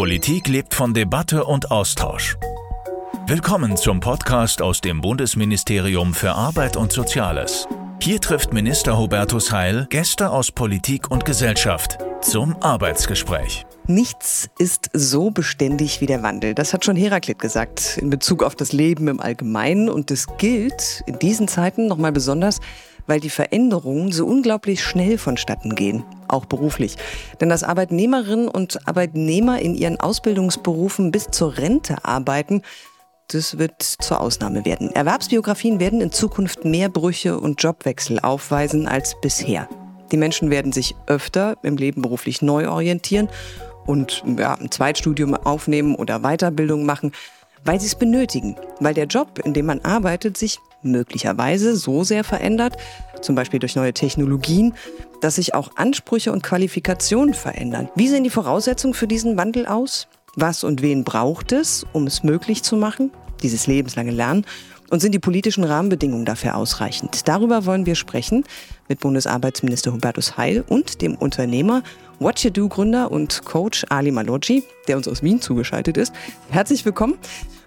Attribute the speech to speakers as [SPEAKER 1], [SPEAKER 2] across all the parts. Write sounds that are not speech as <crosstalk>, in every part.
[SPEAKER 1] Politik lebt von Debatte und Austausch. Willkommen zum Podcast aus dem Bundesministerium für Arbeit und Soziales. Hier trifft Minister Hubertus Heil Gäste aus Politik und Gesellschaft zum Arbeitsgespräch.
[SPEAKER 2] Nichts ist so beständig wie der Wandel. Das hat schon Heraklit gesagt in Bezug auf das Leben im Allgemeinen. Und das gilt in diesen Zeiten nochmal besonders, weil die Veränderungen so unglaublich schnell vonstatten gehen, auch beruflich. Denn dass Arbeitnehmerinnen und Arbeitnehmer in ihren Ausbildungsberufen bis zur Rente arbeiten, das wird zur Ausnahme werden. Erwerbsbiografien werden in Zukunft mehr Brüche und Jobwechsel aufweisen als bisher. Die Menschen werden sich öfter im Leben beruflich neu orientieren und ja, ein Zweitstudium aufnehmen oder Weiterbildung machen, weil sie es benötigen, weil der Job, in dem man arbeitet, sich möglicherweise so sehr verändert, zum Beispiel durch neue Technologien, dass sich auch Ansprüche und Qualifikationen verändern. Wie sehen die Voraussetzungen für diesen Wandel aus? Was und wen braucht es, um es möglich zu machen, dieses lebenslange Lernen? Und sind die politischen Rahmenbedingungen dafür ausreichend? Darüber wollen wir sprechen mit Bundesarbeitsminister Hubertus Heil und dem Unternehmer What You Do Gründer und Coach Ali Maloggi, der uns aus Wien zugeschaltet ist. Herzlich willkommen.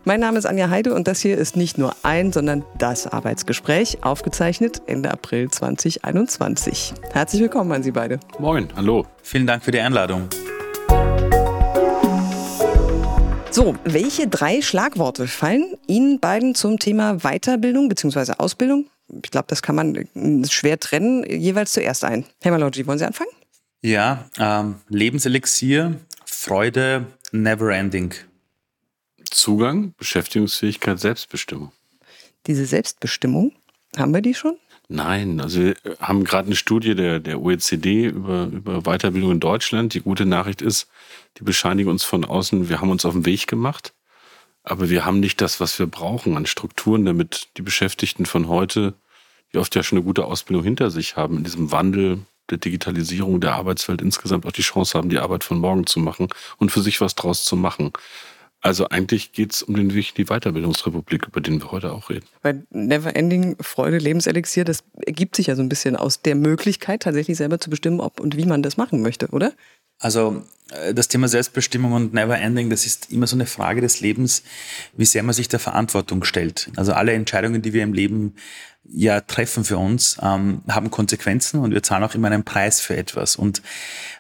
[SPEAKER 2] Mein Name ist Anja Heide und das hier ist nicht nur ein, sondern das Arbeitsgespräch, aufgezeichnet Ende April 2021. Herzlich willkommen an Sie beide.
[SPEAKER 3] Moin, hallo.
[SPEAKER 4] Vielen Dank für die Einladung.
[SPEAKER 2] So, welche drei Schlagworte fallen Ihnen beiden zum Thema Weiterbildung bzw. Ausbildung? Ich glaube, das kann man schwer trennen, jeweils zuerst ein. Herr Maloggi, wollen Sie anfangen?
[SPEAKER 4] Ja, ähm, Lebenselixier, Freude, Neverending.
[SPEAKER 3] Zugang, Beschäftigungsfähigkeit, Selbstbestimmung.
[SPEAKER 2] Diese Selbstbestimmung, haben wir die schon?
[SPEAKER 3] Nein, also wir haben gerade eine Studie der, der OECD über, über Weiterbildung in Deutschland. Die gute Nachricht ist, die bescheinigen uns von außen, wir haben uns auf den Weg gemacht, aber wir haben nicht das, was wir brauchen an Strukturen, damit die Beschäftigten von heute, die oft ja schon eine gute Ausbildung hinter sich haben, in diesem Wandel der Digitalisierung der Arbeitswelt insgesamt auch die Chance haben, die Arbeit von morgen zu machen und für sich was draus zu machen. Also eigentlich geht es um den Weg in die Weiterbildungsrepublik, über den wir heute auch reden.
[SPEAKER 2] Weil Neverending Freude, Lebenselixier, das ergibt sich ja so ein bisschen aus der Möglichkeit, tatsächlich selber zu bestimmen, ob und wie man das machen möchte, oder?
[SPEAKER 4] Also äh, das Thema Selbstbestimmung und Neverending, das ist immer so eine Frage des Lebens, wie sehr man sich der Verantwortung stellt. Also alle Entscheidungen, die wir im Leben ja treffen für uns, ähm, haben Konsequenzen und wir zahlen auch immer einen Preis für etwas. Und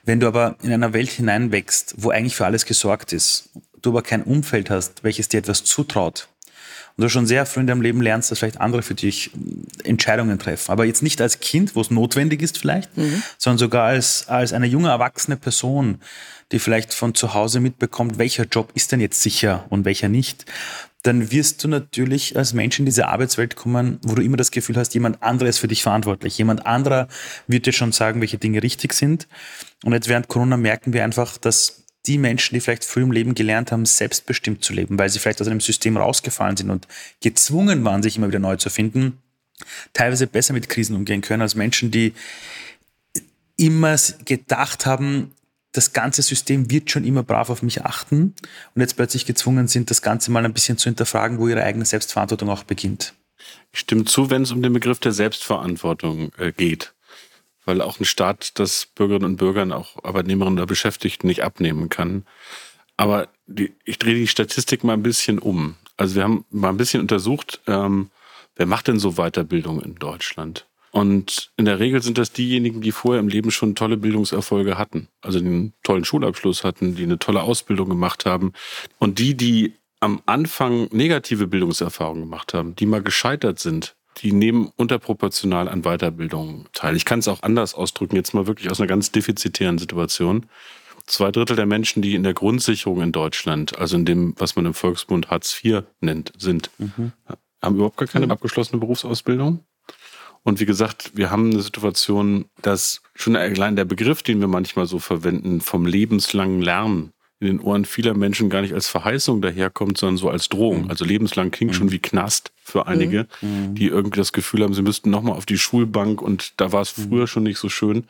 [SPEAKER 4] wenn du aber in einer Welt hineinwächst, wo eigentlich für alles gesorgt ist du aber kein Umfeld hast, welches dir etwas zutraut, und du schon sehr früh in deinem Leben lernst, dass vielleicht andere für dich äh, Entscheidungen treffen. Aber jetzt nicht als Kind, wo es notwendig ist vielleicht, mhm. sondern sogar als, als eine junge, erwachsene Person, die vielleicht von zu Hause mitbekommt, welcher Job ist denn jetzt sicher und welcher nicht. Dann wirst du natürlich als Mensch in diese Arbeitswelt kommen, wo du immer das Gefühl hast, jemand anderes ist für dich verantwortlich. Jemand anderer wird dir schon sagen, welche Dinge richtig sind. Und jetzt während Corona merken wir einfach, dass die Menschen, die vielleicht früh im Leben gelernt haben, selbstbestimmt zu leben, weil sie vielleicht aus einem System rausgefallen sind und gezwungen waren, sich immer wieder neu zu finden, teilweise besser mit Krisen umgehen können als Menschen, die immer gedacht haben, das ganze System wird schon immer brav auf mich achten und jetzt plötzlich gezwungen sind, das Ganze mal ein bisschen zu hinterfragen, wo ihre eigene Selbstverantwortung auch beginnt.
[SPEAKER 3] Ich stimme zu, wenn es um den Begriff der Selbstverantwortung äh, geht weil auch ein Staat das Bürgerinnen und Bürgern, auch Arbeitnehmerinnen oder Beschäftigten nicht abnehmen kann. Aber die, ich drehe die Statistik mal ein bisschen um. Also wir haben mal ein bisschen untersucht, ähm, wer macht denn so Weiterbildung in Deutschland? Und in der Regel sind das diejenigen, die vorher im Leben schon tolle Bildungserfolge hatten. Also einen tollen Schulabschluss hatten, die eine tolle Ausbildung gemacht haben. Und die, die am Anfang negative Bildungserfahrungen gemacht haben, die mal gescheitert sind, die nehmen unterproportional an Weiterbildung teil. Ich kann es auch anders ausdrücken, jetzt mal wirklich aus einer ganz defizitären Situation. Zwei Drittel der Menschen, die in der Grundsicherung in Deutschland, also in dem, was man im Volksmund Hartz IV nennt, sind, mhm. haben überhaupt gar keine mhm. abgeschlossene Berufsausbildung. Und wie gesagt, wir haben eine Situation, dass schon allein der Begriff, den wir manchmal so verwenden, vom lebenslangen Lernen in den Ohren vieler Menschen gar nicht als Verheißung daherkommt, sondern so als Drohung. Mhm. Also lebenslang klingt mhm. schon wie Knast für einige, mhm. die irgendwie das Gefühl haben, sie müssten nochmal auf die Schulbank und da war es mhm. früher schon nicht so schön.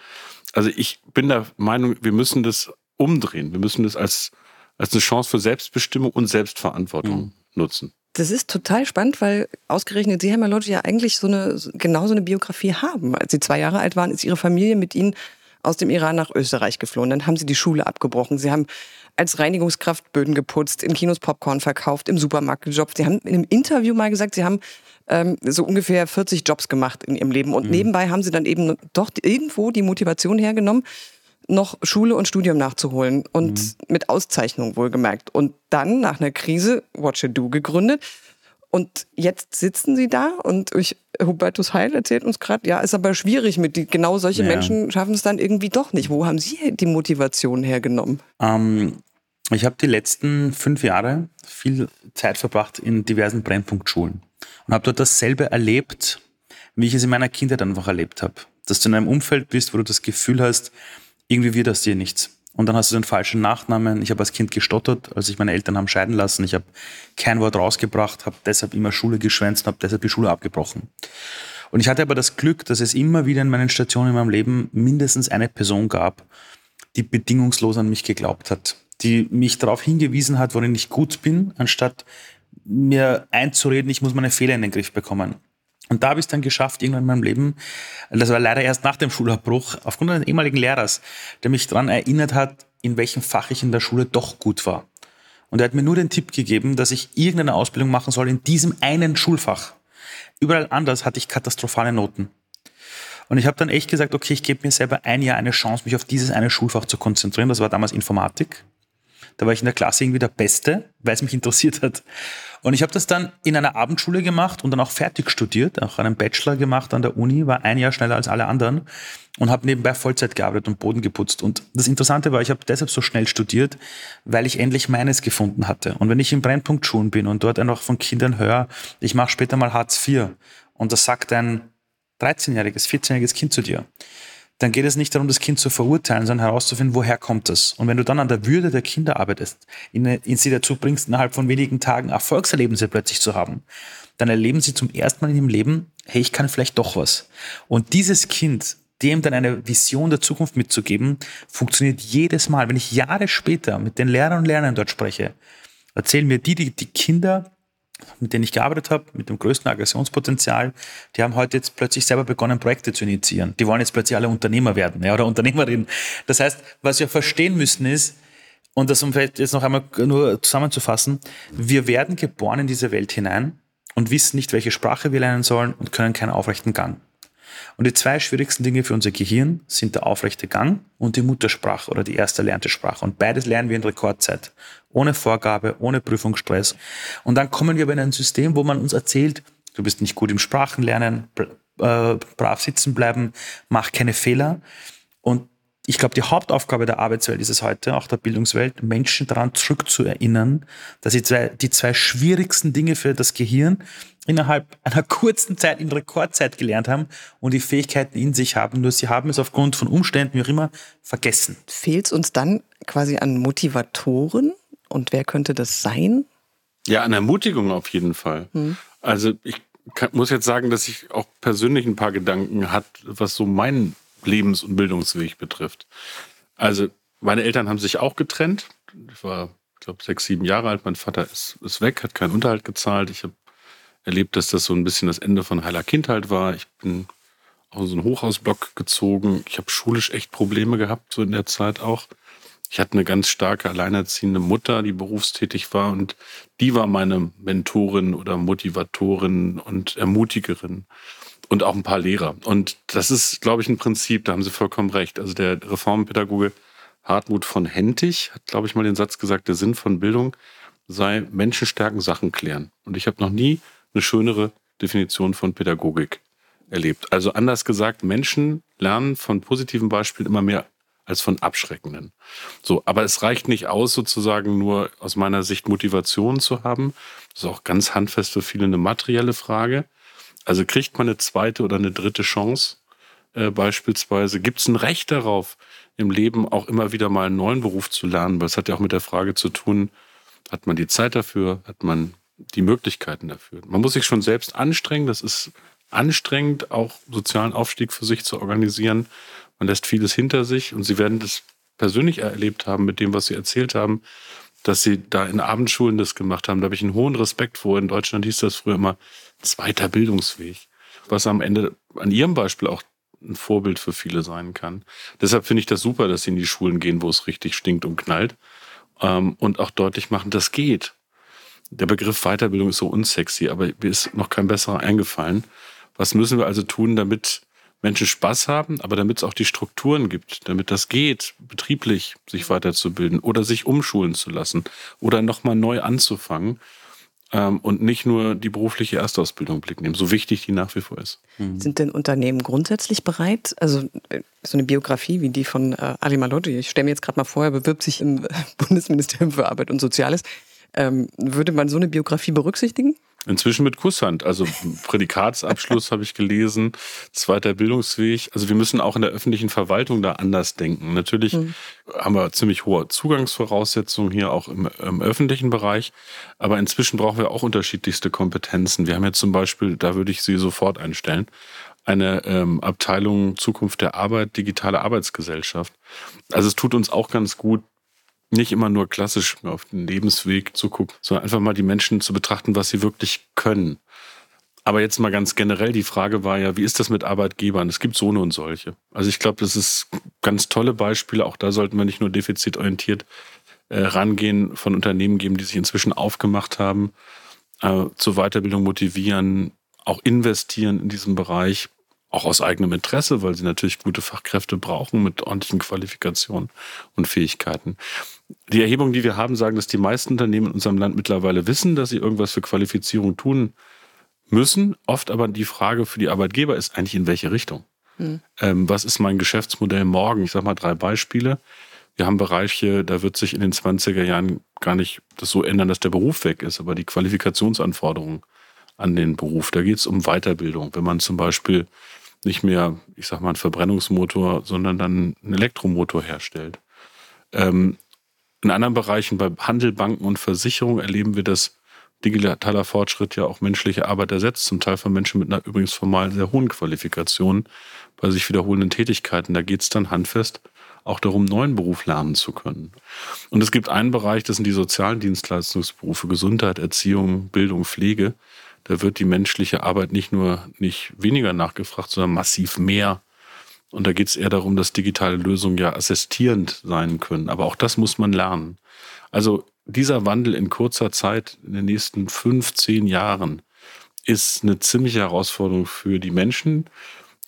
[SPEAKER 3] Also ich bin der Meinung, wir müssen das umdrehen. Wir müssen das als, als eine Chance für Selbstbestimmung und Selbstverantwortung mhm. nutzen.
[SPEAKER 2] Das ist total spannend, weil ausgerechnet Sie, Herr Maloggi, ja eigentlich so eine, genau so eine Biografie haben. Als Sie zwei Jahre alt waren, ist Ihre Familie mit Ihnen aus dem Iran nach Österreich geflohen. Dann haben sie die Schule abgebrochen. Sie haben als Reinigungskraft Böden geputzt, in Kinos Popcorn verkauft, im Supermarkt gejobbt. Sie haben in einem Interview mal gesagt, sie haben ähm, so ungefähr 40 Jobs gemacht in ihrem Leben. Und mhm. nebenbei haben sie dann eben doch irgendwo die Motivation hergenommen, noch Schule und Studium nachzuholen und mhm. mit Auszeichnung wohlgemerkt. Und dann nach einer Krise What You Do gegründet. Und jetzt sitzen sie da und ich, Hubertus Heil erzählt uns gerade, ja, ist aber schwierig mit die, genau solche ja. Menschen schaffen es dann irgendwie doch nicht. Wo haben Sie die Motivation hergenommen?
[SPEAKER 4] Ähm, ich habe die letzten fünf Jahre viel Zeit verbracht in diversen Brennpunktschulen und habe dort dasselbe erlebt, wie ich es in meiner Kindheit einfach erlebt habe. Dass du in einem Umfeld bist, wo du das Gefühl hast, irgendwie wird aus dir nichts. Und dann hast du den falschen Nachnamen. Ich habe als Kind gestottert, als ich meine Eltern haben scheiden lassen. Ich habe kein Wort rausgebracht, habe deshalb immer Schule geschwänzt und habe deshalb die Schule abgebrochen. Und ich hatte aber das Glück, dass es immer wieder in meinen Stationen in meinem Leben mindestens eine Person gab, die bedingungslos an mich geglaubt hat, die mich darauf hingewiesen hat, worin ich gut bin, anstatt mir einzureden, ich muss meine Fehler in den Griff bekommen. Und da habe ich es dann geschafft, irgendwann in meinem Leben, das war leider erst nach dem Schulabbruch, aufgrund eines ehemaligen Lehrers, der mich daran erinnert hat, in welchem Fach ich in der Schule doch gut war. Und er hat mir nur den Tipp gegeben, dass ich irgendeine Ausbildung machen soll in diesem einen Schulfach. Überall anders hatte ich katastrophale Noten. Und ich habe dann echt gesagt, okay, ich gebe mir selber ein Jahr eine Chance, mich auf dieses eine Schulfach zu konzentrieren. Das war damals Informatik. Da war ich in der Klasse irgendwie der Beste, weil es mich <laughs> interessiert hat. Und ich habe das dann in einer Abendschule gemacht und dann auch fertig studiert, auch einen Bachelor gemacht an der Uni, war ein Jahr schneller als alle anderen und habe nebenbei Vollzeit gearbeitet und Boden geputzt. Und das Interessante war, ich habe deshalb so schnell studiert, weil ich endlich meines gefunden hatte. Und wenn ich in Brennpunktschulen bin und dort einfach von Kindern höre, ich mache später mal Hartz IV und das sagt ein 13-jähriges, 14-jähriges Kind zu dir, dann geht es nicht darum, das Kind zu verurteilen, sondern herauszufinden, woher kommt es. Und wenn du dann an der Würde der Kinder arbeitest, ihnen sie dazu bringst, innerhalb von wenigen Tagen Erfolgserlebnisse plötzlich zu haben, dann erleben sie zum ersten Mal in ihrem Leben, hey, ich kann vielleicht doch was. Und dieses Kind, dem dann eine Vision der Zukunft mitzugeben, funktioniert jedes Mal. Wenn ich Jahre später mit den Lehrern und Lernern dort spreche, erzählen mir die, die, die Kinder mit denen ich gearbeitet habe, mit dem größten Aggressionspotenzial, die haben heute jetzt plötzlich selber begonnen, Projekte zu initiieren. Die wollen jetzt plötzlich alle Unternehmer werden ja, oder Unternehmerinnen. Das heißt, was wir verstehen müssen ist, und das um vielleicht jetzt noch einmal nur zusammenzufassen, wir werden geboren in diese Welt hinein und wissen nicht, welche Sprache wir lernen sollen und können keinen aufrechten Gang. Und die zwei schwierigsten Dinge für unser Gehirn sind der aufrechte Gang und die Muttersprache oder die erste erlernte Sprache. Und beides lernen wir in Rekordzeit. Ohne Vorgabe, ohne Prüfungsstress. Und dann kommen wir aber in ein System, wo man uns erzählt, du bist nicht gut im Sprachenlernen, äh, brav sitzen bleiben, mach keine Fehler. Und ich glaube, die Hauptaufgabe der Arbeitswelt ist es heute, auch der Bildungswelt, Menschen daran zurückzuerinnern, dass sie zwei, die zwei schwierigsten Dinge für das Gehirn innerhalb einer <laughs> kurzen Zeit, in Rekordzeit gelernt haben und die Fähigkeiten in sich haben. Nur sie haben es aufgrund von Umständen, wie auch immer, vergessen.
[SPEAKER 2] Fehlt es uns dann quasi an Motivatoren? Und wer könnte das sein?
[SPEAKER 3] Ja, an Ermutigung auf jeden Fall. Hm. Also ich kann, muss jetzt sagen, dass ich auch persönlich ein paar Gedanken hat, was so meinen Lebens- und Bildungsweg betrifft. Also meine Eltern haben sich auch getrennt. Ich war, ich glaube, sechs, sieben Jahre alt. Mein Vater ist, ist weg, hat keinen Unterhalt gezahlt. Ich habe erlebt, dass das so ein bisschen das Ende von heiler Kindheit war. Ich bin auch in so einen Hochhausblock gezogen. Ich habe schulisch echt Probleme gehabt, so in der Zeit auch. Ich hatte eine ganz starke alleinerziehende Mutter, die berufstätig war und die war meine Mentorin oder Motivatorin und Ermutigerin und auch ein paar Lehrer. Und das ist, glaube ich, ein Prinzip, da haben Sie vollkommen recht. Also der Reformpädagoge Hartmut von Hentig hat, glaube ich, mal den Satz gesagt, der Sinn von Bildung sei Menschen stärken, Sachen klären. Und ich habe noch nie eine schönere Definition von Pädagogik erlebt. Also anders gesagt, Menschen lernen von positiven Beispielen immer mehr als von abschreckenden. So, aber es reicht nicht aus, sozusagen nur aus meiner Sicht Motivation zu haben. Das ist auch ganz handfest für viele eine materielle Frage. Also kriegt man eine zweite oder eine dritte Chance äh, beispielsweise? Gibt es ein Recht darauf, im Leben auch immer wieder mal einen neuen Beruf zu lernen? Weil es hat ja auch mit der Frage zu tun, hat man die Zeit dafür? Hat man die Möglichkeiten dafür? Man muss sich schon selbst anstrengen. Das ist anstrengend, auch sozialen Aufstieg für sich zu organisieren. Man lässt vieles hinter sich und Sie werden das persönlich erlebt haben mit dem, was Sie erzählt haben, dass Sie da in Abendschulen das gemacht haben. Da habe ich einen hohen Respekt vor. In Deutschland hieß das früher immer zweiter Bildungsweg. Was am Ende an Ihrem Beispiel auch ein Vorbild für viele sein kann. Deshalb finde ich das super, dass sie in die Schulen gehen, wo es richtig stinkt und knallt ähm, und auch deutlich machen, das geht. Der Begriff Weiterbildung ist so unsexy, aber mir ist noch kein besserer eingefallen. Was müssen wir also tun, damit Menschen Spaß haben, aber damit es auch die Strukturen gibt, damit das geht, betrieblich sich weiterzubilden oder sich umschulen zu lassen oder nochmal neu anzufangen ähm, und nicht nur die berufliche Erstausbildung Blick nehmen, so wichtig die nach wie vor ist.
[SPEAKER 2] Mhm. Sind denn Unternehmen grundsätzlich bereit, also äh, so eine Biografie wie die von äh, Ali Malodi, ich stelle mir jetzt gerade mal vor, er bewirbt sich im <laughs> Bundesministerium für Arbeit und Soziales, ähm, würde man so eine Biografie berücksichtigen?
[SPEAKER 3] Inzwischen mit Kusshand. Also Prädikatsabschluss <laughs> habe ich gelesen, zweiter Bildungsweg. Also wir müssen auch in der öffentlichen Verwaltung da anders denken. Natürlich mhm. haben wir ziemlich hohe Zugangsvoraussetzungen hier auch im, im, öffentlichen Bereich. Aber inzwischen brauchen wir auch unterschiedlichste Kompetenzen. Wir haben jetzt zum Beispiel, da würde ich Sie sofort einstellen, eine ähm, Abteilung Zukunft der Arbeit, digitale Arbeitsgesellschaft. Also es tut uns auch ganz gut, nicht immer nur klassisch auf den Lebensweg zu gucken, sondern einfach mal die Menschen zu betrachten, was sie wirklich können. Aber jetzt mal ganz generell, die Frage war ja, wie ist das mit Arbeitgebern? Es gibt so und solche. Also ich glaube, das ist ganz tolle Beispiele. Auch da sollten wir nicht nur defizitorientiert äh, rangehen, von Unternehmen geben, die sich inzwischen aufgemacht haben, äh, zur Weiterbildung motivieren, auch investieren in diesem Bereich, auch aus eigenem Interesse, weil sie natürlich gute Fachkräfte brauchen mit ordentlichen Qualifikationen und Fähigkeiten. Die Erhebungen, die wir haben, sagen, dass die meisten Unternehmen in unserem Land mittlerweile wissen, dass sie irgendwas für Qualifizierung tun müssen. Oft aber die Frage für die Arbeitgeber ist eigentlich, in welche Richtung? Hm. Ähm, was ist mein Geschäftsmodell morgen? Ich sage mal drei Beispiele. Wir haben Bereiche, da wird sich in den 20er Jahren gar nicht das so ändern, dass der Beruf weg ist, aber die Qualifikationsanforderungen an den Beruf, da geht es um Weiterbildung. Wenn man zum Beispiel nicht mehr, ich sag mal, einen Verbrennungsmotor, sondern dann einen Elektromotor herstellt. Ähm, in anderen Bereichen, bei Handel, Banken und Versicherung, erleben wir, dass digitaler Fortschritt ja auch menschliche Arbeit ersetzt, zum Teil von Menschen mit einer übrigens formal sehr hohen Qualifikation bei sich wiederholenden Tätigkeiten. Da geht es dann handfest auch darum, neuen Beruf lernen zu können. Und es gibt einen Bereich, das sind die sozialen Dienstleistungsberufe, Gesundheit, Erziehung, Bildung, Pflege. Da wird die menschliche Arbeit nicht nur nicht weniger nachgefragt, sondern massiv mehr. Und da geht es eher darum, dass digitale Lösungen ja assistierend sein können. Aber auch das muss man lernen. Also dieser Wandel in kurzer Zeit, in den nächsten fünf, zehn Jahren, ist eine ziemliche Herausforderung für die Menschen.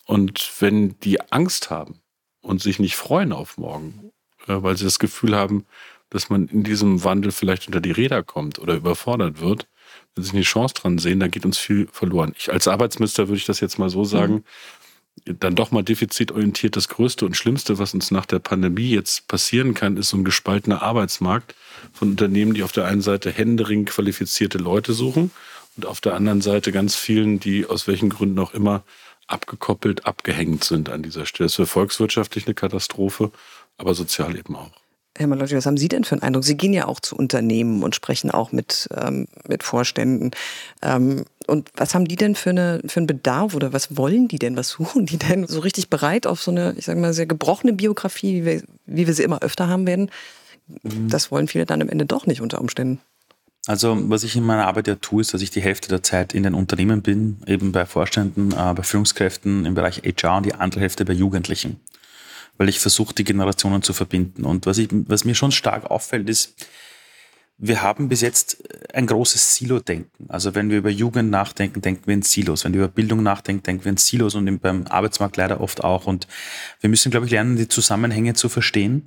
[SPEAKER 3] Und wenn die Angst haben und sich nicht freuen auf morgen, äh, weil sie das Gefühl haben, dass man in diesem Wandel vielleicht unter die Räder kommt oder überfordert wird, wenn sie nicht Chance dran sehen, dann geht uns viel verloren. Ich als Arbeitsminister würde ich das jetzt mal so sagen, mhm dann doch mal defizitorientiert. Das Größte und Schlimmste, was uns nach der Pandemie jetzt passieren kann, ist so ein gespaltener Arbeitsmarkt von Unternehmen, die auf der einen Seite händeringend qualifizierte Leute suchen und auf der anderen Seite ganz vielen, die aus welchen Gründen auch immer abgekoppelt, abgehängt sind an dieser Stelle. Das wäre volkswirtschaftlich eine Katastrophe, aber sozial eben auch.
[SPEAKER 2] Herr Malotti, was haben Sie denn für einen Eindruck? Sie gehen ja auch zu Unternehmen und sprechen auch mit, ähm, mit Vorständen. Ähm, und was haben die denn für, eine, für einen Bedarf oder was wollen die denn? Was suchen die denn? So richtig bereit auf so eine, ich sage mal, sehr gebrochene Biografie, wie wir, wie wir sie immer öfter haben werden? Mhm. Das wollen viele dann am Ende doch nicht unter Umständen.
[SPEAKER 4] Also was ich in meiner Arbeit ja tue, ist, dass ich die Hälfte der Zeit in den Unternehmen bin, eben bei Vorständen, äh, bei Führungskräften im Bereich HR und die andere Hälfte bei Jugendlichen weil ich versuche, die Generationen zu verbinden. Und was, ich, was mir schon stark auffällt, ist, wir haben bis jetzt ein großes Silo-Denken. Also wenn wir über Jugend nachdenken, denken wir in Silos. Wenn wir über Bildung nachdenken, denken wir in Silos und beim Arbeitsmarkt leider oft auch. Und wir müssen, glaube ich, lernen, die Zusammenhänge zu verstehen.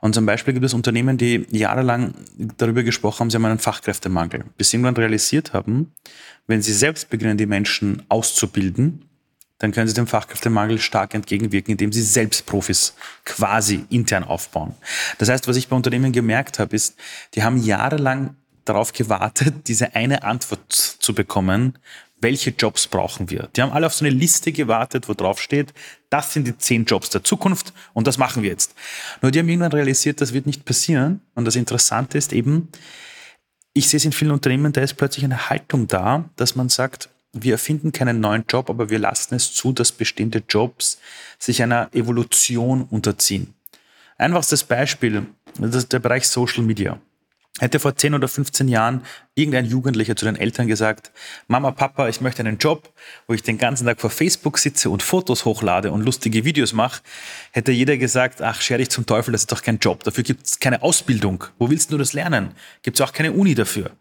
[SPEAKER 4] Und zum Beispiel gibt es Unternehmen, die jahrelang darüber gesprochen haben, sie haben einen Fachkräftemangel, bis sie irgendwann realisiert haben, wenn sie selbst beginnen, die Menschen auszubilden, dann können sie dem Fachkräftemangel stark entgegenwirken, indem sie selbst Profis quasi intern aufbauen. Das heißt, was ich bei Unternehmen gemerkt habe, ist, die haben jahrelang darauf gewartet, <laughs> diese eine Antwort zu bekommen, welche Jobs brauchen wir? Die haben alle auf so eine Liste gewartet, wo drauf steht, das sind die zehn Jobs der Zukunft und das machen wir jetzt. Nur die haben irgendwann realisiert, das wird nicht passieren. Und das Interessante ist eben, ich sehe es in vielen Unternehmen, da ist plötzlich eine Haltung da, dass man sagt, wir erfinden keinen neuen Job, aber wir lassen es zu, dass bestehende Jobs sich einer Evolution unterziehen. Einfachstes Beispiel, das ist der Bereich Social Media. Hätte vor 10 oder 15 Jahren irgendein Jugendlicher zu den Eltern gesagt, Mama, Papa, ich möchte einen Job, wo ich den ganzen Tag vor Facebook sitze und Fotos hochlade und lustige Videos mache, hätte jeder gesagt, ach, scher dich zum Teufel, das ist doch kein Job. Dafür gibt es keine Ausbildung. Wo willst du das lernen? Gibt es auch keine Uni dafür.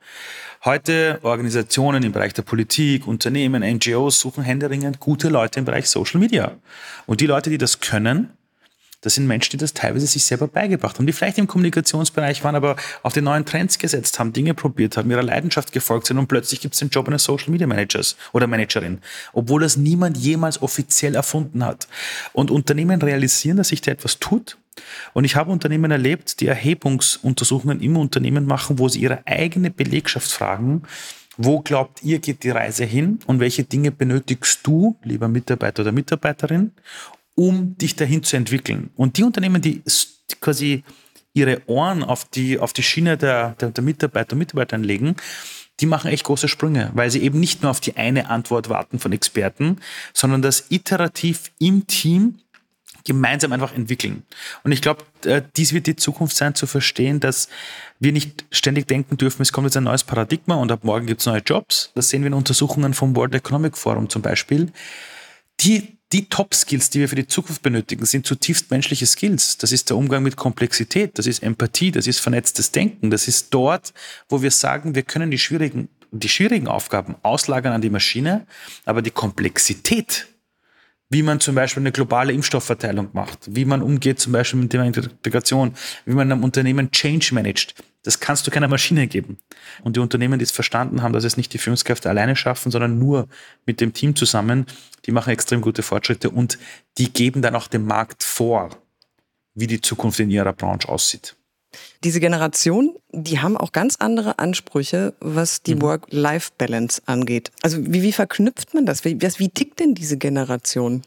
[SPEAKER 4] Heute Organisationen im Bereich der Politik, Unternehmen, NGOs suchen händeringend gute Leute im Bereich Social Media. Und die Leute, die das können, das sind Menschen, die das teilweise sich selber beigebracht haben, die vielleicht im Kommunikationsbereich waren, aber auf die neuen Trends gesetzt haben, Dinge probiert haben, ihrer Leidenschaft gefolgt sind und plötzlich gibt es den Job eines Social Media Managers oder Managerin, obwohl das niemand jemals offiziell erfunden hat. Und Unternehmen realisieren, dass sich da etwas tut. Und ich habe Unternehmen erlebt, die Erhebungsuntersuchungen im Unternehmen machen, wo sie ihre eigene Belegschaft fragen, wo glaubt ihr, geht die Reise hin und welche Dinge benötigst du, lieber Mitarbeiter oder Mitarbeiterin, um dich dahin zu entwickeln. Und die Unternehmen, die quasi ihre Ohren auf die, auf die Schiene der, der, der Mitarbeiter und Mitarbeiterinnen legen, die machen echt große Sprünge, weil sie eben nicht nur auf die eine Antwort warten von Experten, sondern das iterativ im Team gemeinsam einfach entwickeln. Und ich glaube, äh, dies wird die Zukunft sein, zu verstehen, dass wir nicht ständig denken dürfen, es kommt jetzt ein neues Paradigma und ab morgen gibt es neue Jobs. Das sehen wir in Untersuchungen vom World Economic Forum zum Beispiel. Die die Top-Skills, die wir für die Zukunft benötigen, sind zutiefst menschliche Skills. Das ist der Umgang mit Komplexität, das ist Empathie, das ist vernetztes Denken. Das ist dort, wo wir sagen, wir können die schwierigen, die schwierigen Aufgaben auslagern an die Maschine, aber die Komplexität, wie man zum Beispiel eine globale Impfstoffverteilung macht, wie man umgeht zum Beispiel mit dem Thema Integration, wie man einem Unternehmen Change managt, das kannst du keiner Maschine geben. Und die Unternehmen, die es verstanden haben, dass es nicht die Führungskräfte alleine schaffen, sondern nur mit dem Team zusammen, die machen extrem gute Fortschritte und die geben dann auch dem Markt vor, wie die Zukunft in ihrer Branche aussieht.
[SPEAKER 2] Diese Generation, die haben auch ganz andere Ansprüche, was die mhm. Work-Life-Balance angeht. Also wie, wie verknüpft man das? Wie, wie tickt denn diese Generation?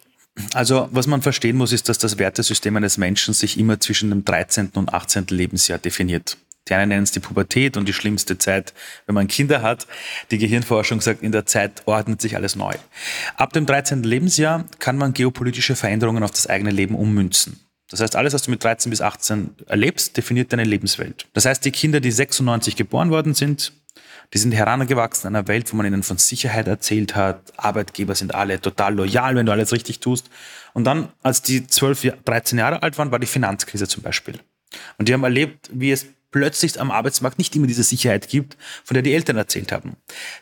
[SPEAKER 4] Also was man verstehen muss, ist, dass das Wertesystem eines Menschen sich immer zwischen dem 13. und 18. Lebensjahr definiert. Die einen nennen es die Pubertät und die schlimmste Zeit, wenn man Kinder hat. Die Gehirnforschung sagt, in der Zeit ordnet sich alles neu. Ab dem 13. Lebensjahr kann man geopolitische Veränderungen auf das eigene Leben ummünzen. Das heißt, alles, was du mit 13 bis 18 erlebst, definiert deine Lebenswelt. Das heißt, die Kinder, die 96 geboren worden sind, die sind herangewachsen in einer Welt, wo man ihnen von Sicherheit erzählt hat. Arbeitgeber sind alle total loyal, wenn du alles richtig tust. Und dann, als die 12, 13 Jahre alt waren, war die Finanzkrise zum Beispiel. Und die haben erlebt, wie es plötzlich am Arbeitsmarkt nicht immer diese Sicherheit gibt, von der die Eltern erzählt haben.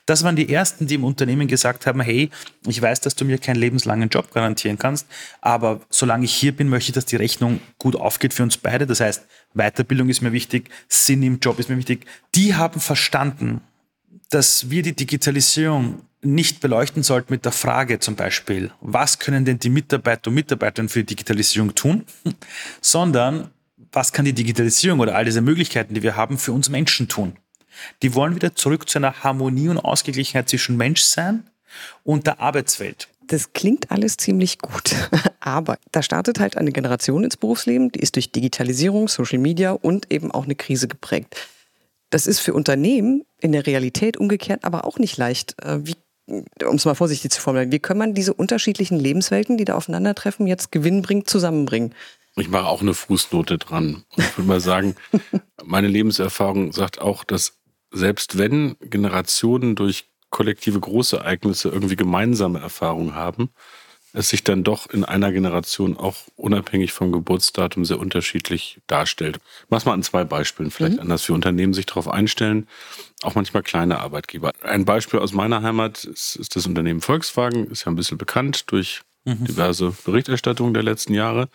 [SPEAKER 4] Das waren die ersten, die im Unternehmen gesagt haben, hey, ich weiß, dass du mir keinen lebenslangen Job garantieren kannst, aber solange ich hier bin, möchte ich, dass die Rechnung gut aufgeht für uns beide. Das heißt, Weiterbildung ist mir wichtig, Sinn im Job ist mir wichtig. Die haben verstanden, dass wir die Digitalisierung nicht beleuchten sollten mit der Frage zum Beispiel, was können denn die Mitarbeiter und Mitarbeiterinnen für die Digitalisierung tun, <laughs> sondern was kann die Digitalisierung oder all diese Möglichkeiten, die wir haben, für uns Menschen tun? Die wollen wieder zurück zu einer Harmonie und Ausgeglichenheit zwischen Menschsein und der Arbeitswelt.
[SPEAKER 2] Das klingt alles ziemlich gut, <laughs> aber da startet halt eine Generation ins Berufsleben, die ist durch Digitalisierung, Social Media und eben auch eine Krise geprägt. Das ist für Unternehmen in der Realität umgekehrt aber auch nicht leicht. Äh, wie, um es mal vorsichtig zu formulieren, wie kann man diese unterschiedlichen Lebenswelten, die da aufeinandertreffen, jetzt gewinnbringend zusammenbringen?
[SPEAKER 3] Ich mache auch eine Fußnote dran. Ich würde mal sagen, <laughs> meine Lebenserfahrung sagt auch, dass selbst wenn Generationen durch kollektive Großereignisse irgendwie gemeinsame Erfahrungen haben, es sich dann doch in einer Generation auch unabhängig vom Geburtsdatum sehr unterschiedlich darstellt. Mach's mal an zwei Beispielen vielleicht mhm. anders für Unternehmen sich darauf einstellen, auch manchmal kleine Arbeitgeber. Ein Beispiel aus meiner Heimat ist, ist das Unternehmen Volkswagen, ist ja ein bisschen bekannt durch mhm. diverse Berichterstattungen der letzten Jahre.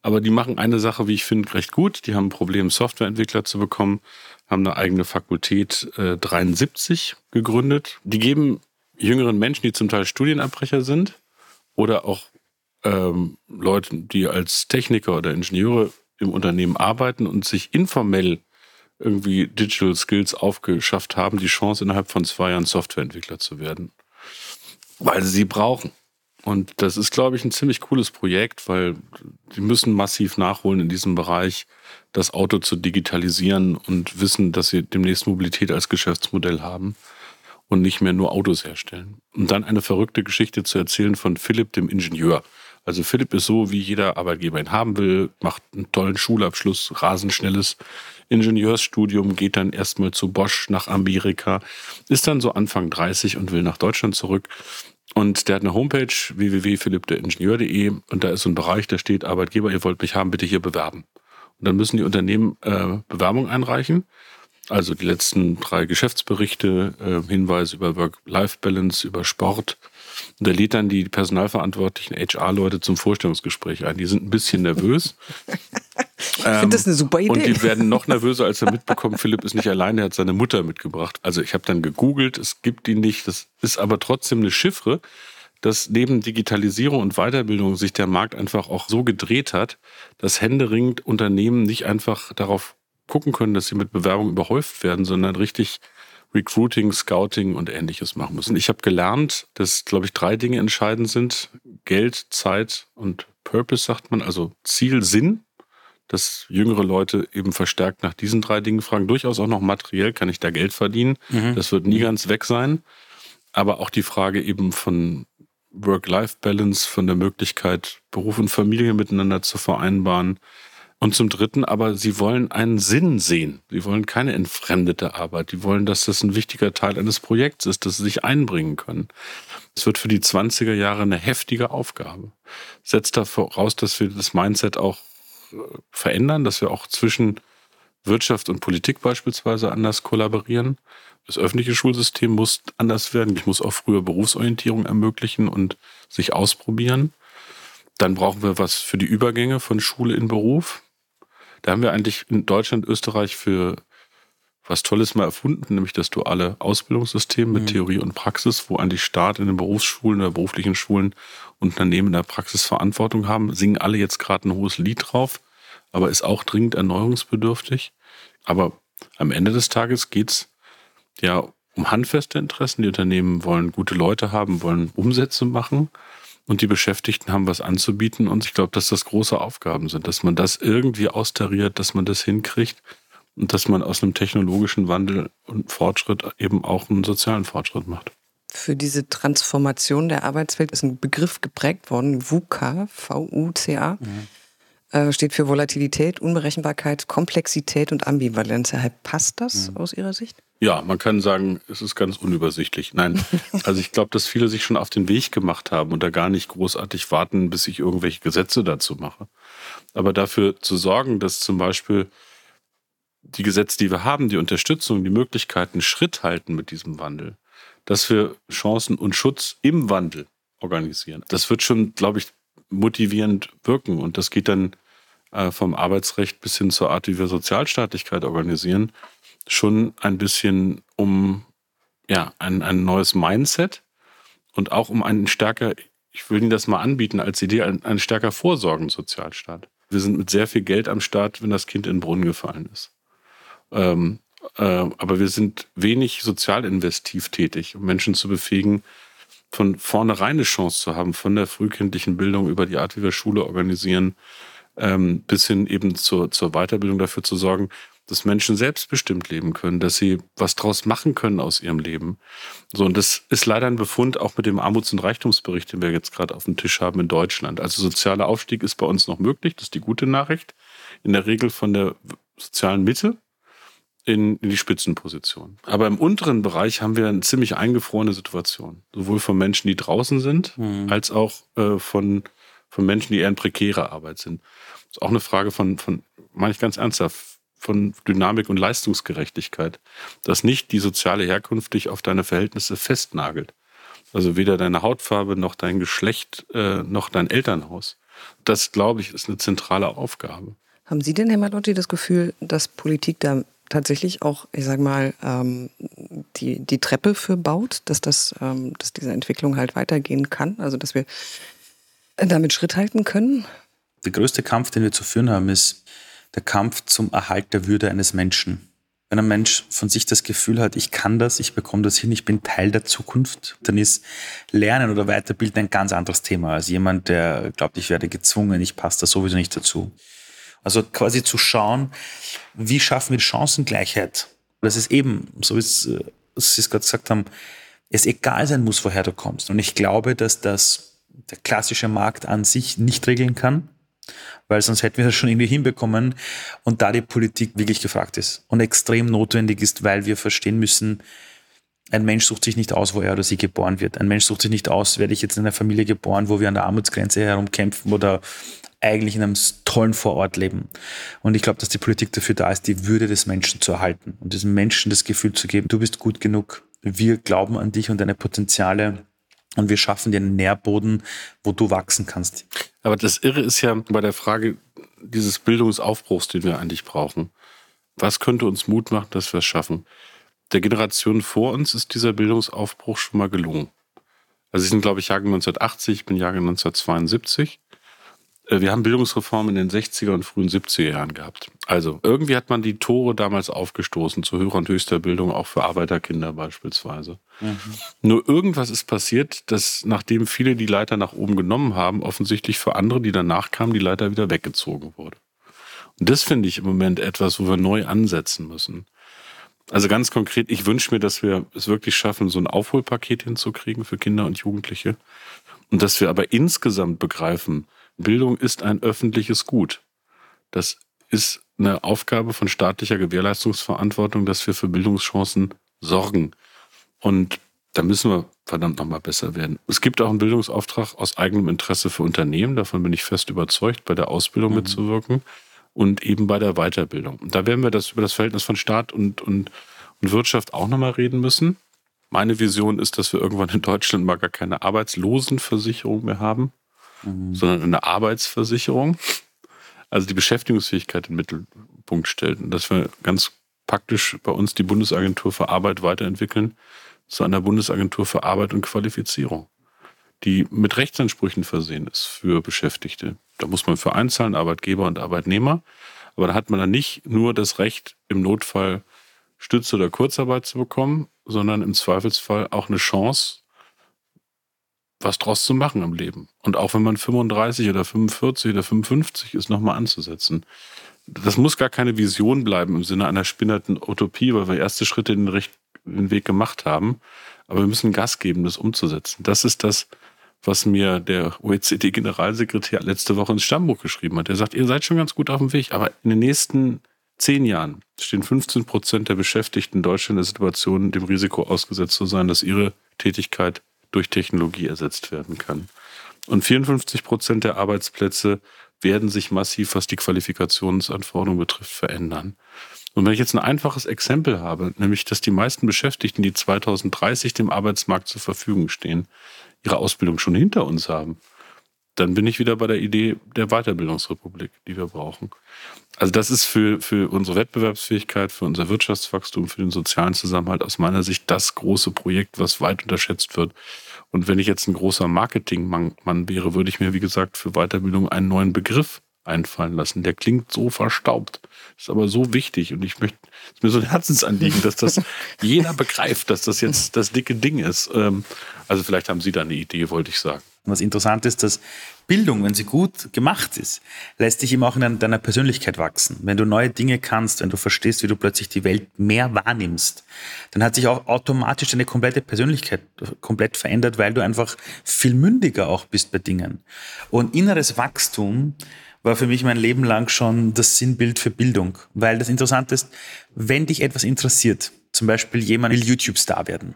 [SPEAKER 3] Aber die machen eine Sache, wie ich finde, recht gut. Die haben ein Problem, Softwareentwickler zu bekommen, haben eine eigene Fakultät äh, 73 gegründet. Die geben jüngeren Menschen, die zum Teil Studienabbrecher sind oder auch ähm, Leuten, die als Techniker oder Ingenieure im Unternehmen arbeiten und sich informell irgendwie Digital Skills aufgeschafft haben, die Chance innerhalb von zwei Jahren Softwareentwickler zu werden. Weil sie sie brauchen. Und das ist, glaube ich, ein ziemlich cooles Projekt, weil die müssen massiv nachholen in diesem Bereich, das Auto zu digitalisieren und wissen, dass sie demnächst Mobilität als Geschäftsmodell haben und nicht mehr nur Autos herstellen. Und dann eine verrückte Geschichte zu erzählen von Philipp, dem Ingenieur. Also Philipp ist so, wie jeder Arbeitgeber ihn haben will, macht einen tollen Schulabschluss, rasend schnelles Ingenieursstudium, geht dann erstmal zu Bosch nach Amerika, ist dann so Anfang 30 und will nach Deutschland zurück. Und der hat eine Homepage, www.philippdeingenieur.de und da ist so ein Bereich, da steht Arbeitgeber, ihr wollt mich haben, bitte hier bewerben. Und dann müssen die Unternehmen äh, Bewerbung einreichen. Also die letzten drei Geschäftsberichte, äh, Hinweise über Work-Life-Balance, über Sport. Und er lädt dann die personalverantwortlichen HR-Leute zum Vorstellungsgespräch ein. Die sind ein bisschen nervös. <laughs>
[SPEAKER 2] ich finde das eine super Idee.
[SPEAKER 3] Und die werden noch nervöser, als er mitbekommt, Philipp ist nicht alleine, er hat seine Mutter mitgebracht. Also ich habe dann gegoogelt, es gibt die nicht. Das ist aber trotzdem eine Chiffre, dass neben Digitalisierung und Weiterbildung sich der Markt einfach auch so gedreht hat, dass händeringend Unternehmen nicht einfach darauf gucken können, dass sie mit Bewerbungen überhäuft werden, sondern richtig Recruiting, Scouting und ähnliches machen müssen. Ich habe gelernt, dass, glaube ich, drei Dinge entscheidend sind. Geld, Zeit und Purpose, sagt man, also Ziel, Sinn. Dass jüngere Leute eben verstärkt nach diesen drei Dingen fragen. Durchaus auch noch materiell, kann ich da Geld verdienen? Mhm. Das wird nie ganz weg sein. Aber auch die Frage eben von Work-Life-Balance, von der Möglichkeit, Beruf und Familie miteinander zu vereinbaren, und zum Dritten aber, sie wollen einen Sinn sehen. Sie wollen keine entfremdete Arbeit. Die wollen, dass das ein wichtiger Teil eines Projekts ist, dass sie sich einbringen können. Es wird für die 20er Jahre eine heftige Aufgabe. Setzt voraus, dass wir das Mindset auch äh, verändern, dass wir auch zwischen Wirtschaft und Politik beispielsweise anders kollaborieren. Das öffentliche Schulsystem muss anders werden. Ich muss auch früher Berufsorientierung ermöglichen und sich ausprobieren. Dann brauchen wir was für die Übergänge von Schule in Beruf. Da haben wir eigentlich in Deutschland, Österreich für was Tolles mal erfunden, nämlich das duale Ausbildungssystem mit mhm. Theorie und Praxis, wo eigentlich Staat in den Berufsschulen oder beruflichen Schulen Unternehmen in der Praxis Verantwortung haben. Singen alle jetzt gerade ein hohes Lied drauf, aber ist auch dringend erneuerungsbedürftig. Aber am Ende des Tages geht's ja um handfeste Interessen. Die Unternehmen wollen gute Leute haben, wollen Umsätze machen und die Beschäftigten haben was anzubieten. Und ich glaube, dass das große Aufgaben sind, dass man das irgendwie austariert, dass man das hinkriegt und dass man aus einem technologischen Wandel und Fortschritt eben auch einen sozialen Fortschritt macht.
[SPEAKER 2] Für diese Transformation der Arbeitswelt ist ein Begriff geprägt worden, VUCA, V-U-C-A. Mhm. Äh, steht für Volatilität, Unberechenbarkeit, Komplexität und Ambivalenz. Passt das mhm. aus Ihrer Sicht?
[SPEAKER 3] Ja, man kann sagen, es ist ganz unübersichtlich. Nein, <laughs> also ich glaube, dass viele sich schon auf den Weg gemacht haben und da gar nicht großartig warten, bis ich irgendwelche Gesetze dazu mache. Aber dafür zu sorgen, dass zum Beispiel die Gesetze, die wir haben, die Unterstützung, die Möglichkeiten Schritt halten mit diesem Wandel, dass wir Chancen und Schutz im Wandel organisieren. Das wird schon, glaube ich, motivierend wirken und das geht dann äh, vom Arbeitsrecht bis hin zur Art, wie wir Sozialstaatlichkeit organisieren, schon ein bisschen um ja, ein, ein neues Mindset und auch um einen stärker, ich will Ihnen das mal anbieten als Idee, einen, einen stärker vorsorgenden Sozialstaat. Wir sind mit sehr viel Geld am Start, wenn das Kind in den Brunnen gefallen ist. Ähm, äh, aber wir sind wenig sozial investiv tätig, um Menschen zu befähigen, von vornherein eine Chance zu haben, von der frühkindlichen Bildung über die Art, wie wir Schule organisieren, ähm, bis hin eben zur, zur Weiterbildung dafür zu sorgen, dass Menschen selbstbestimmt leben können, dass sie was draus machen können aus ihrem Leben. So, und das ist leider ein Befund auch mit dem Armuts- und Reichtumsbericht, den wir jetzt gerade auf dem Tisch haben in Deutschland. Also sozialer Aufstieg ist bei uns noch möglich, das ist die gute Nachricht. In der Regel von der sozialen Mitte in, in die Spitzenposition. Aber im unteren Bereich haben wir eine ziemlich eingefrorene Situation. Sowohl von Menschen, die draußen sind, mhm. als auch äh, von, von Menschen, die eher in prekärer Arbeit sind. Das ist auch eine Frage von, von meine ich ganz ernsthaft, von Dynamik und Leistungsgerechtigkeit, dass nicht die soziale Herkunft dich auf deine Verhältnisse festnagelt. Also weder deine Hautfarbe noch dein Geschlecht äh, noch dein Elternhaus. Das, glaube ich, ist eine zentrale Aufgabe.
[SPEAKER 2] Haben Sie denn, Herr Malotti, das Gefühl, dass Politik da tatsächlich auch, ich sage mal, ähm, die, die Treppe für baut, dass, das, ähm, dass diese Entwicklung halt weitergehen kann? Also dass wir damit Schritt halten können?
[SPEAKER 4] Der größte Kampf, den wir zu führen haben, ist der Kampf zum Erhalt der Würde eines Menschen. Wenn ein Mensch von sich das Gefühl hat, ich kann das, ich bekomme das hin, ich bin Teil der Zukunft, dann ist Lernen oder Weiterbilden ein ganz anderes Thema als jemand, der glaubt, ich werde gezwungen, ich passe da sowieso nicht dazu. Also quasi zu schauen, wie schaffen wir Chancengleichheit. Das ist eben, so wie äh, Sie es gerade gesagt haben, es egal sein muss, woher du kommst. Und ich glaube, dass das der klassische Markt an sich nicht regeln kann Weil sonst hätten wir das schon irgendwie hinbekommen und da die Politik wirklich gefragt ist und extrem notwendig ist, weil wir verstehen müssen, ein Mensch sucht sich nicht aus, wo er oder sie geboren wird. Ein Mensch sucht sich nicht aus, werde ich jetzt in einer Familie geboren, wo wir an der Armutsgrenze herumkämpfen oder eigentlich in einem tollen Vorort leben. Und ich glaube, dass die Politik dafür da ist, die Würde des Menschen zu erhalten und diesem Menschen das Gefühl zu geben, du bist gut genug, wir glauben an dich und deine Potenziale und wir schaffen dir einen Nährboden, wo du wachsen kannst.
[SPEAKER 3] Aber das Irre ist ja bei der Frage dieses Bildungsaufbruchs, den wir eigentlich brauchen. Was könnte uns Mut machen, dass wir es schaffen? Der Generation vor uns ist dieser Bildungsaufbruch schon mal gelungen. Also Sie sind, glaube ich, Jahrgang 1980, ich bin Jahrgang 1972. Äh, wir haben Bildungsreformen in den 60er und frühen 70er Jahren gehabt. Also irgendwie hat man die Tore damals aufgestoßen zu höherer und höchster Bildung, auch für Arbeiterkinder beispielsweise. Mhm. Nur irgendwas ist passiert, dass nachdem viele die Leiter nach oben genommen haben, offensichtlich für andere, die danach kamen, die Leiter wieder weggezogen wurde. Und das finde ich im Moment etwas, wo wir neu ansetzen müssen. Also ganz konkret, ich wünsche mir, dass wir es wirklich schaffen, so ein Aufholpaket hinzukriegen für Kinder und Jugendliche. Und dass wir aber insgesamt begreifen, Bildung ist ein öffentliches Gut. Das ist eine Aufgabe von staatlicher Gewährleistungsverantwortung, dass wir für Bildungschancen sorgen. Und da müssen wir verdammt nochmal besser werden. Es gibt auch einen Bildungsauftrag aus eigenem Interesse für Unternehmen. Davon bin ich fest überzeugt, bei der Ausbildung mhm. mitzuwirken und eben bei der Weiterbildung. Und da werden wir das über das Verhältnis von Staat und, und, und Wirtschaft auch nochmal reden müssen. Meine Vision ist, dass wir irgendwann in Deutschland mal gar keine Arbeitslosenversicherung mehr haben mhm. sondern eine Arbeitsversicherung, also die Beschäftigungsfähigkeit in den Mittelpunkt stellt. Und dass wir ganz praktisch bei uns die Bundesagentur für Arbeit weiterentwickeln zu einer Bundesagentur für Arbeit und Qualifizierung, die mit Rechtsansprüchen versehen ist für Beschäftigte. Da muss man für einzahlen, Arbeitgeber und Arbeitnehmer. Aber da hat man dann nicht nur das Recht, im Notfall Stütze oder Kurzarbeit zu bekommen, sondern im Zweifelsfall auch eine Chance, was draus zu machen im Leben. Und auch wenn man 35 oder 45 oder 55 ist, nochmal anzusetzen. Das muss gar keine Vision bleiben im Sinne einer spinnerten Utopie, weil wir erste Schritte in den, Weg gemacht haben. Aber wir müssen Gas geben, das umzusetzen. Das ist das, was mir der OECD-Generalsekretär letzte Woche ins Stammbuch geschrieben hat. Er sagt, ihr seid schon ganz gut auf dem Weg, aber in den nächsten zehn Jahren stehen 15 Prozent der Beschäftigten in Deutschland in der Situation, dem Risiko ausgesetzt zu sein, dass ihre Tätigkeit durch Technologie ersetzt werden kann. Und 54 Prozent der Arbeitsplätze werden sich massiv, was die Qualifikationsanforderungen betrifft, verändern. Und wenn ich jetzt ein einfaches Exempel habe, nämlich dass die meisten Beschäftigten, die 2030 dem Arbeitsmarkt zur Verfügung stehen, ihre Ausbildung schon hinter uns haben, dann bin ich wieder bei der Idee der Weiterbildungsrepublik, die wir brauchen. Also das ist für, für unsere Wettbewerbsfähigkeit, für unser Wirtschaftswachstum, für den sozialen Zusammenhalt aus meiner Sicht das große Projekt, was weit unterschätzt wird. Und wenn ich jetzt ein großer Marketingmann wäre, würde ich mir, wie gesagt, für Weiterbildung einen neuen Begriff einfallen lassen. Der klingt so verstaubt, ist aber so wichtig und ich möchte, es ist mir so ein Herzensanliegen, dass das <laughs> jeder begreift, dass das jetzt das dicke Ding ist. Ähm, also vielleicht haben Sie da eine Idee, wollte ich sagen.
[SPEAKER 4] Was interessant ist, dass Bildung, wenn sie gut gemacht ist, lässt dich immer auch in deiner Persönlichkeit wachsen. Wenn du neue Dinge kannst, wenn du verstehst, wie du plötzlich die Welt mehr wahrnimmst, dann hat sich auch automatisch deine komplette Persönlichkeit komplett verändert, weil du einfach viel mündiger auch bist bei Dingen. Und inneres Wachstum war für mich mein Leben lang schon das Sinnbild für Bildung, weil das Interessante ist, wenn dich etwas interessiert, zum Beispiel jemand will YouTube-Star werden,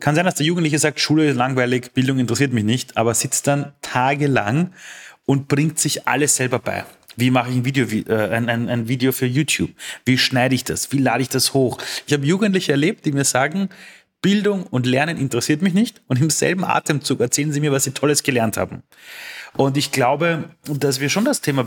[SPEAKER 4] kann sein, dass der Jugendliche sagt, Schule ist langweilig, Bildung interessiert mich nicht, aber sitzt dann tagelang und bringt sich alles selber bei. Wie mache ich ein Video, äh, ein, ein, ein Video für YouTube? Wie schneide ich das? Wie lade ich das hoch? Ich habe Jugendliche erlebt, die mir sagen, Bildung und Lernen interessiert mich nicht und im selben Atemzug erzählen sie mir, was sie Tolles gelernt haben. Und ich glaube, dass wir schon das Thema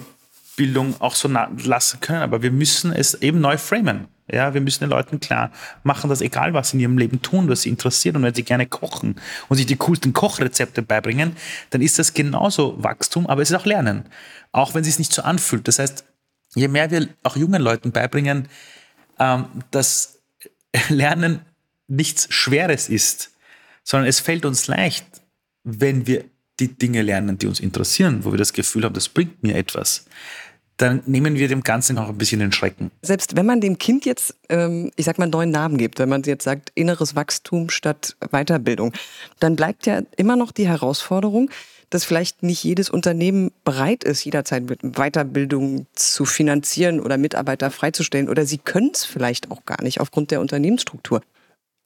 [SPEAKER 4] Bildung auch so lassen können, aber wir müssen es eben neu framen. Ja, wir müssen den Leuten klar machen, dass egal was sie in ihrem Leben tun, was sie interessiert und wenn sie gerne kochen und sich die coolsten Kochrezepte beibringen, dann ist das genauso Wachstum, aber es ist auch Lernen. Auch wenn es sich nicht so anfühlt. Das heißt, je mehr wir auch jungen Leuten beibringen, ähm, dass <laughs> Lernen nichts Schweres ist, sondern es fällt uns leicht, wenn wir die Dinge lernen, die uns interessieren, wo wir das Gefühl haben, das bringt mir etwas, dann nehmen wir dem Ganzen noch ein bisschen den Schrecken.
[SPEAKER 2] Selbst wenn man dem Kind jetzt, ähm, ich sag mal, einen neuen Namen gibt, wenn man jetzt sagt, inneres Wachstum statt Weiterbildung, dann bleibt ja immer noch die Herausforderung, dass vielleicht nicht jedes Unternehmen bereit ist, jederzeit Weiterbildung zu finanzieren oder Mitarbeiter freizustellen. Oder sie können es vielleicht auch gar nicht aufgrund der Unternehmensstruktur.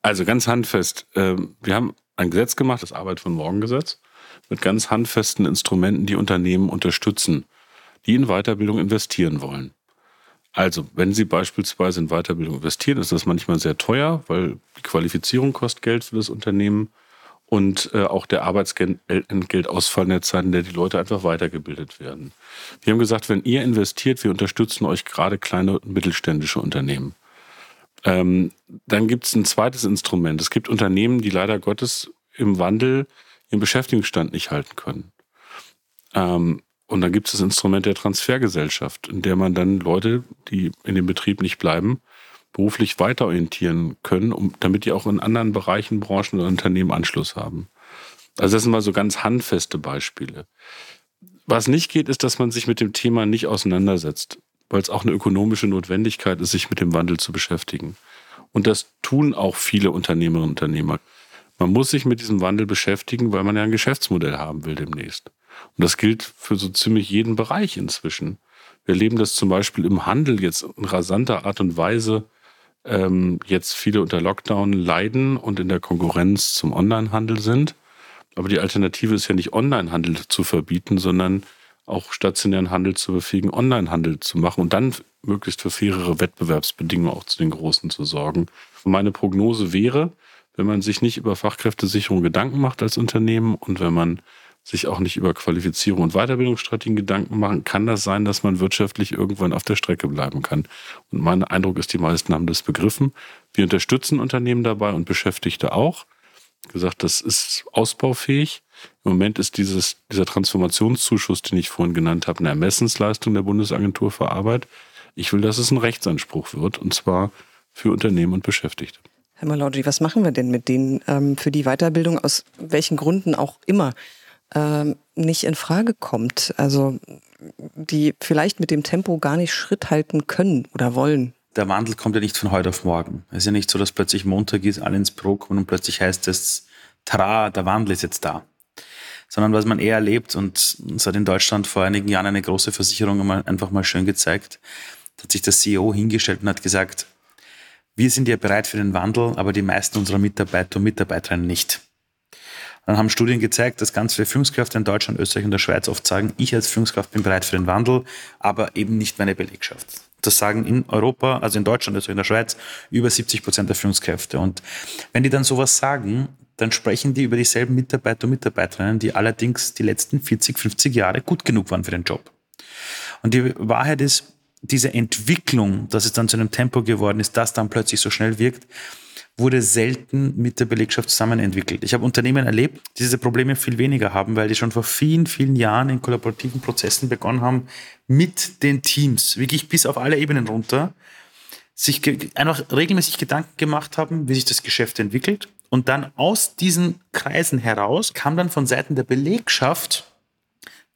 [SPEAKER 3] Also ganz handfest. Ähm, wir haben ein Gesetz gemacht, das Arbeit von Morgen Gesetz, mit ganz handfesten Instrumenten, die Unternehmen unterstützen, die in Weiterbildung investieren wollen. Also, wenn Sie beispielsweise in Weiterbildung investieren, ist das manchmal sehr teuer, weil die Qualifizierung kostet Geld für das Unternehmen und äh, auch der Arbeitsentgeltausfall in der Zeit, in der die Leute einfach weitergebildet werden. Wir haben gesagt, wenn ihr investiert, wir unterstützen euch gerade kleine und mittelständische Unternehmen. Ähm, dann gibt es ein zweites Instrument. Es gibt Unternehmen, die leider Gottes im Wandel ihren Beschäftigungsstand nicht halten können. Ähm, und dann gibt es das Instrument der Transfergesellschaft, in der man dann Leute, die in dem Betrieb nicht bleiben, beruflich weiterorientieren können, um, damit die auch in anderen Bereichen, Branchen oder Unternehmen Anschluss haben. Also das sind mal so ganz handfeste Beispiele. Was nicht geht, ist, dass man sich mit dem Thema nicht auseinandersetzt, weil es auch eine ökonomische Notwendigkeit ist, sich mit dem Wandel zu beschäftigen. Und das tun auch viele Unternehmerinnen und Unternehmer. Man muss sich mit diesem Wandel beschäftigen, weil man ja ein Geschäftsmodell haben will demnächst. Und das gilt für so ziemlich jeden Bereich inzwischen. Wir erleben das zum Beispiel im Handel jetzt in rasanter Art und Weise. Ähm, jetzt viele unter Lockdown leiden und in der Konkurrenz zum Onlinehandel sind. Aber die Alternative ist ja nicht Onlinehandel zu verbieten, sondern auch stationären Handel zu befähigen, Onlinehandel zu machen und dann möglichst für fairere Wettbewerbsbedingungen auch zu den Großen zu sorgen. Und meine Prognose wäre, wenn man sich nicht über Fachkräftesicherung Gedanken macht als Unternehmen und wenn man sich auch nicht über Qualifizierung und Weiterbildungsstrategien Gedanken machen, kann das sein, dass man wirtschaftlich irgendwann auf der Strecke bleiben kann. Und mein Eindruck ist, die meisten haben das begriffen. Wir unterstützen Unternehmen dabei und Beschäftigte auch. Gesagt, das ist ausbaufähig. Im Moment ist dieses, dieser Transformationszuschuss, den ich vorhin genannt habe, eine Ermessensleistung der Bundesagentur für Arbeit. Ich will, dass es ein Rechtsanspruch wird, und zwar für Unternehmen und Beschäftigte.
[SPEAKER 2] Herr Malaugi, was machen wir denn mit denen ähm, für die Weiterbildung, aus welchen Gründen auch immer? Ähm, nicht in Frage kommt. Also die vielleicht mit dem Tempo gar nicht Schritt halten können oder wollen.
[SPEAKER 4] Der Wandel kommt ja nicht von heute auf morgen. Es ist ja nicht so, dass plötzlich Montag ist, alle ins Büro kommen und plötzlich heißt es, tara, der Wandel ist jetzt da. Sondern was man eher erlebt und es hat in Deutschland vor einigen Jahren eine große Versicherung einfach mal schön gezeigt, hat sich der CEO hingestellt und hat gesagt, wir sind ja bereit für den Wandel, aber die meisten unserer Mitarbeiter und Mitarbeiterinnen nicht. Dann haben Studien gezeigt, dass ganz viele Führungskräfte in Deutschland, Österreich und der Schweiz oft sagen, ich als Führungskraft bin bereit für den Wandel, aber eben nicht meine Belegschaft. Das sagen in Europa, also in Deutschland, also in der Schweiz, über 70 Prozent der Führungskräfte. Und wenn die dann sowas sagen, dann sprechen die über dieselben Mitarbeiter und Mitarbeiterinnen, die allerdings die letzten 40, 50 Jahre gut genug waren für den Job. Und die Wahrheit ist, diese Entwicklung, dass es dann zu einem Tempo geworden ist, das dann plötzlich so schnell wirkt, wurde selten mit der Belegschaft zusammen entwickelt. Ich habe Unternehmen erlebt, die diese Probleme viel weniger haben, weil die schon vor vielen, vielen Jahren in kollaborativen Prozessen begonnen haben, mit den Teams, wirklich bis auf alle Ebenen runter, sich einfach regelmäßig Gedanken gemacht haben, wie sich das Geschäft entwickelt. Und dann aus diesen Kreisen heraus kam dann von Seiten der Belegschaft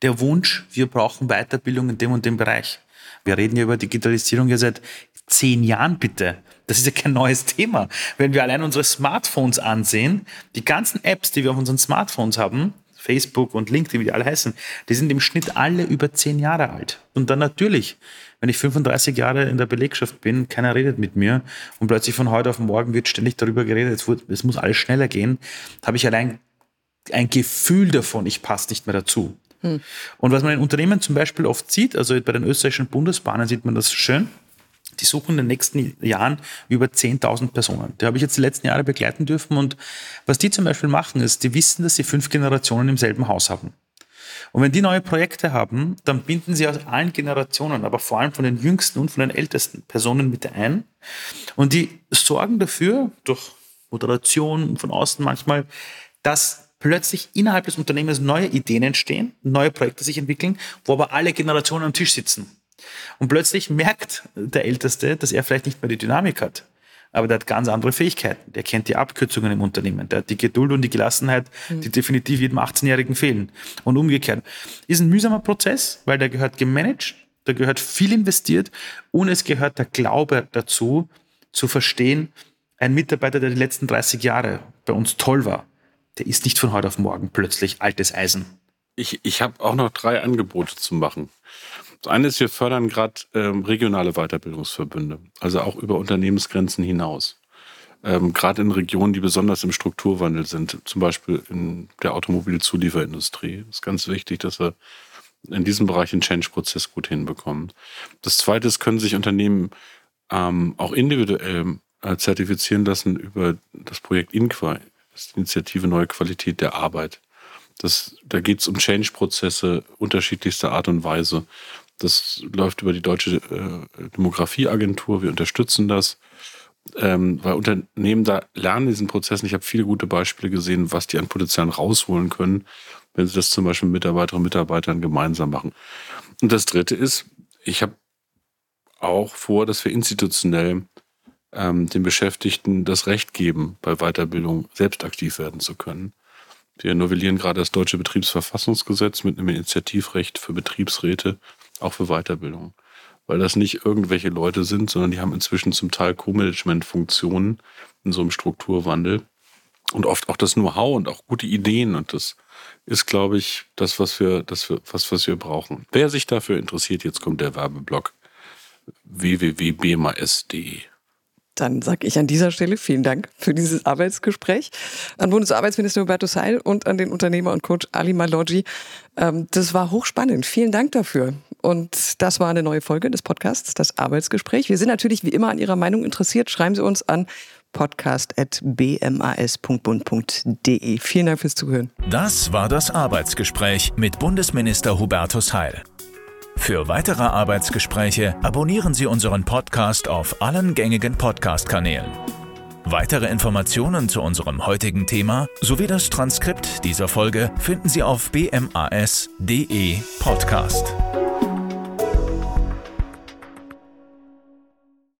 [SPEAKER 4] der Wunsch, wir brauchen Weiterbildung in dem und dem Bereich. Wir reden ja über Digitalisierung ja seit zehn Jahren bitte. Das ist ja kein neues Thema. Wenn wir allein unsere Smartphones ansehen, die ganzen Apps, die wir auf unseren Smartphones haben, Facebook und LinkedIn, wie die alle heißen, die sind im Schnitt alle über zehn Jahre alt. Und dann natürlich, wenn ich 35 Jahre in der Belegschaft bin, keiner redet mit mir und plötzlich von heute auf morgen wird ständig darüber geredet, es muss alles schneller gehen, habe ich allein ein Gefühl davon, ich passe nicht mehr dazu. Hm. Und was man in Unternehmen zum Beispiel oft sieht, also bei den österreichischen Bundesbahnen sieht man das schön, die suchen in den nächsten Jahren über 10.000 Personen. Die habe ich jetzt die letzten Jahre begleiten dürfen. Und was die zum Beispiel machen, ist, die wissen, dass sie fünf Generationen im selben Haus haben. Und wenn die neue Projekte haben, dann binden sie aus allen Generationen, aber vor allem von den jüngsten und von den ältesten Personen mit ein. Und die sorgen dafür, durch Moderation von außen manchmal, dass plötzlich innerhalb des Unternehmens neue Ideen entstehen, neue Projekte sich entwickeln, wo aber alle Generationen am Tisch sitzen. Und plötzlich merkt der Älteste, dass er vielleicht nicht mehr die Dynamik hat. Aber der hat ganz andere Fähigkeiten. Der kennt die Abkürzungen im Unternehmen. Der hat die Geduld und die Gelassenheit, mhm. die definitiv jedem 18-Jährigen fehlen. Und umgekehrt. Ist ein mühsamer Prozess, weil der gehört gemanagt, da gehört viel investiert und es gehört der Glaube dazu, zu verstehen, ein Mitarbeiter, der die letzten 30 Jahre bei uns toll war, der ist nicht von heute auf morgen plötzlich altes Eisen.
[SPEAKER 3] ich, ich habe auch noch drei Angebote zu machen. Das eine ist, wir fördern gerade ähm, regionale Weiterbildungsverbünde, also auch über Unternehmensgrenzen hinaus. Ähm, gerade in Regionen, die besonders im Strukturwandel sind, zum Beispiel in der Automobilzulieferindustrie. Es ist ganz wichtig, dass wir in diesem Bereich den Change-Prozess gut hinbekommen. Das zweite ist, können sich Unternehmen ähm, auch individuell äh, zertifizieren lassen über das Projekt INQUA, das ist die Initiative Neue Qualität der Arbeit. Das, da geht es um Change-Prozesse unterschiedlichster Art und Weise. Das läuft über die Deutsche äh, Demografieagentur. Wir unterstützen das, ähm, weil Unternehmen da lernen diesen Prozessen. Ich habe viele gute Beispiele gesehen, was die an Potenzialen rausholen können, wenn sie das zum Beispiel mit Mitarbeiterinnen und Mitarbeitern gemeinsam machen. Und das Dritte ist, ich habe auch vor, dass wir institutionell ähm, den Beschäftigten das Recht geben, bei Weiterbildung selbst aktiv werden zu können. Wir novellieren gerade das deutsche Betriebsverfassungsgesetz mit einem Initiativrecht für Betriebsräte, auch für Weiterbildung. Weil das nicht irgendwelche Leute sind, sondern die haben inzwischen zum Teil Co-Management-Funktionen in so einem Strukturwandel und oft auch das Know-how und auch gute Ideen. Und das ist, glaube ich, das, was wir, das, was, was wir brauchen. Wer sich dafür interessiert, jetzt kommt der Werbeblock www.bmas.de.
[SPEAKER 2] Dann sage ich an dieser Stelle vielen Dank für dieses Arbeitsgespräch an Bundesarbeitsminister Hubertus Heil und an den Unternehmer und Coach Ali Maloggi. Ähm, das war hochspannend. Vielen Dank dafür. Und das war eine neue Folge des Podcasts, das Arbeitsgespräch. Wir sind natürlich wie immer an Ihrer Meinung interessiert. Schreiben Sie uns an podcast.bmas.bund.de. Vielen Dank fürs Zuhören.
[SPEAKER 1] Das war das Arbeitsgespräch mit Bundesminister Hubertus Heil. Für weitere Arbeitsgespräche abonnieren Sie unseren Podcast auf allen gängigen Podcast-Kanälen. Weitere Informationen zu unserem heutigen Thema sowie das Transkript dieser Folge finden Sie auf bmas.de Podcast.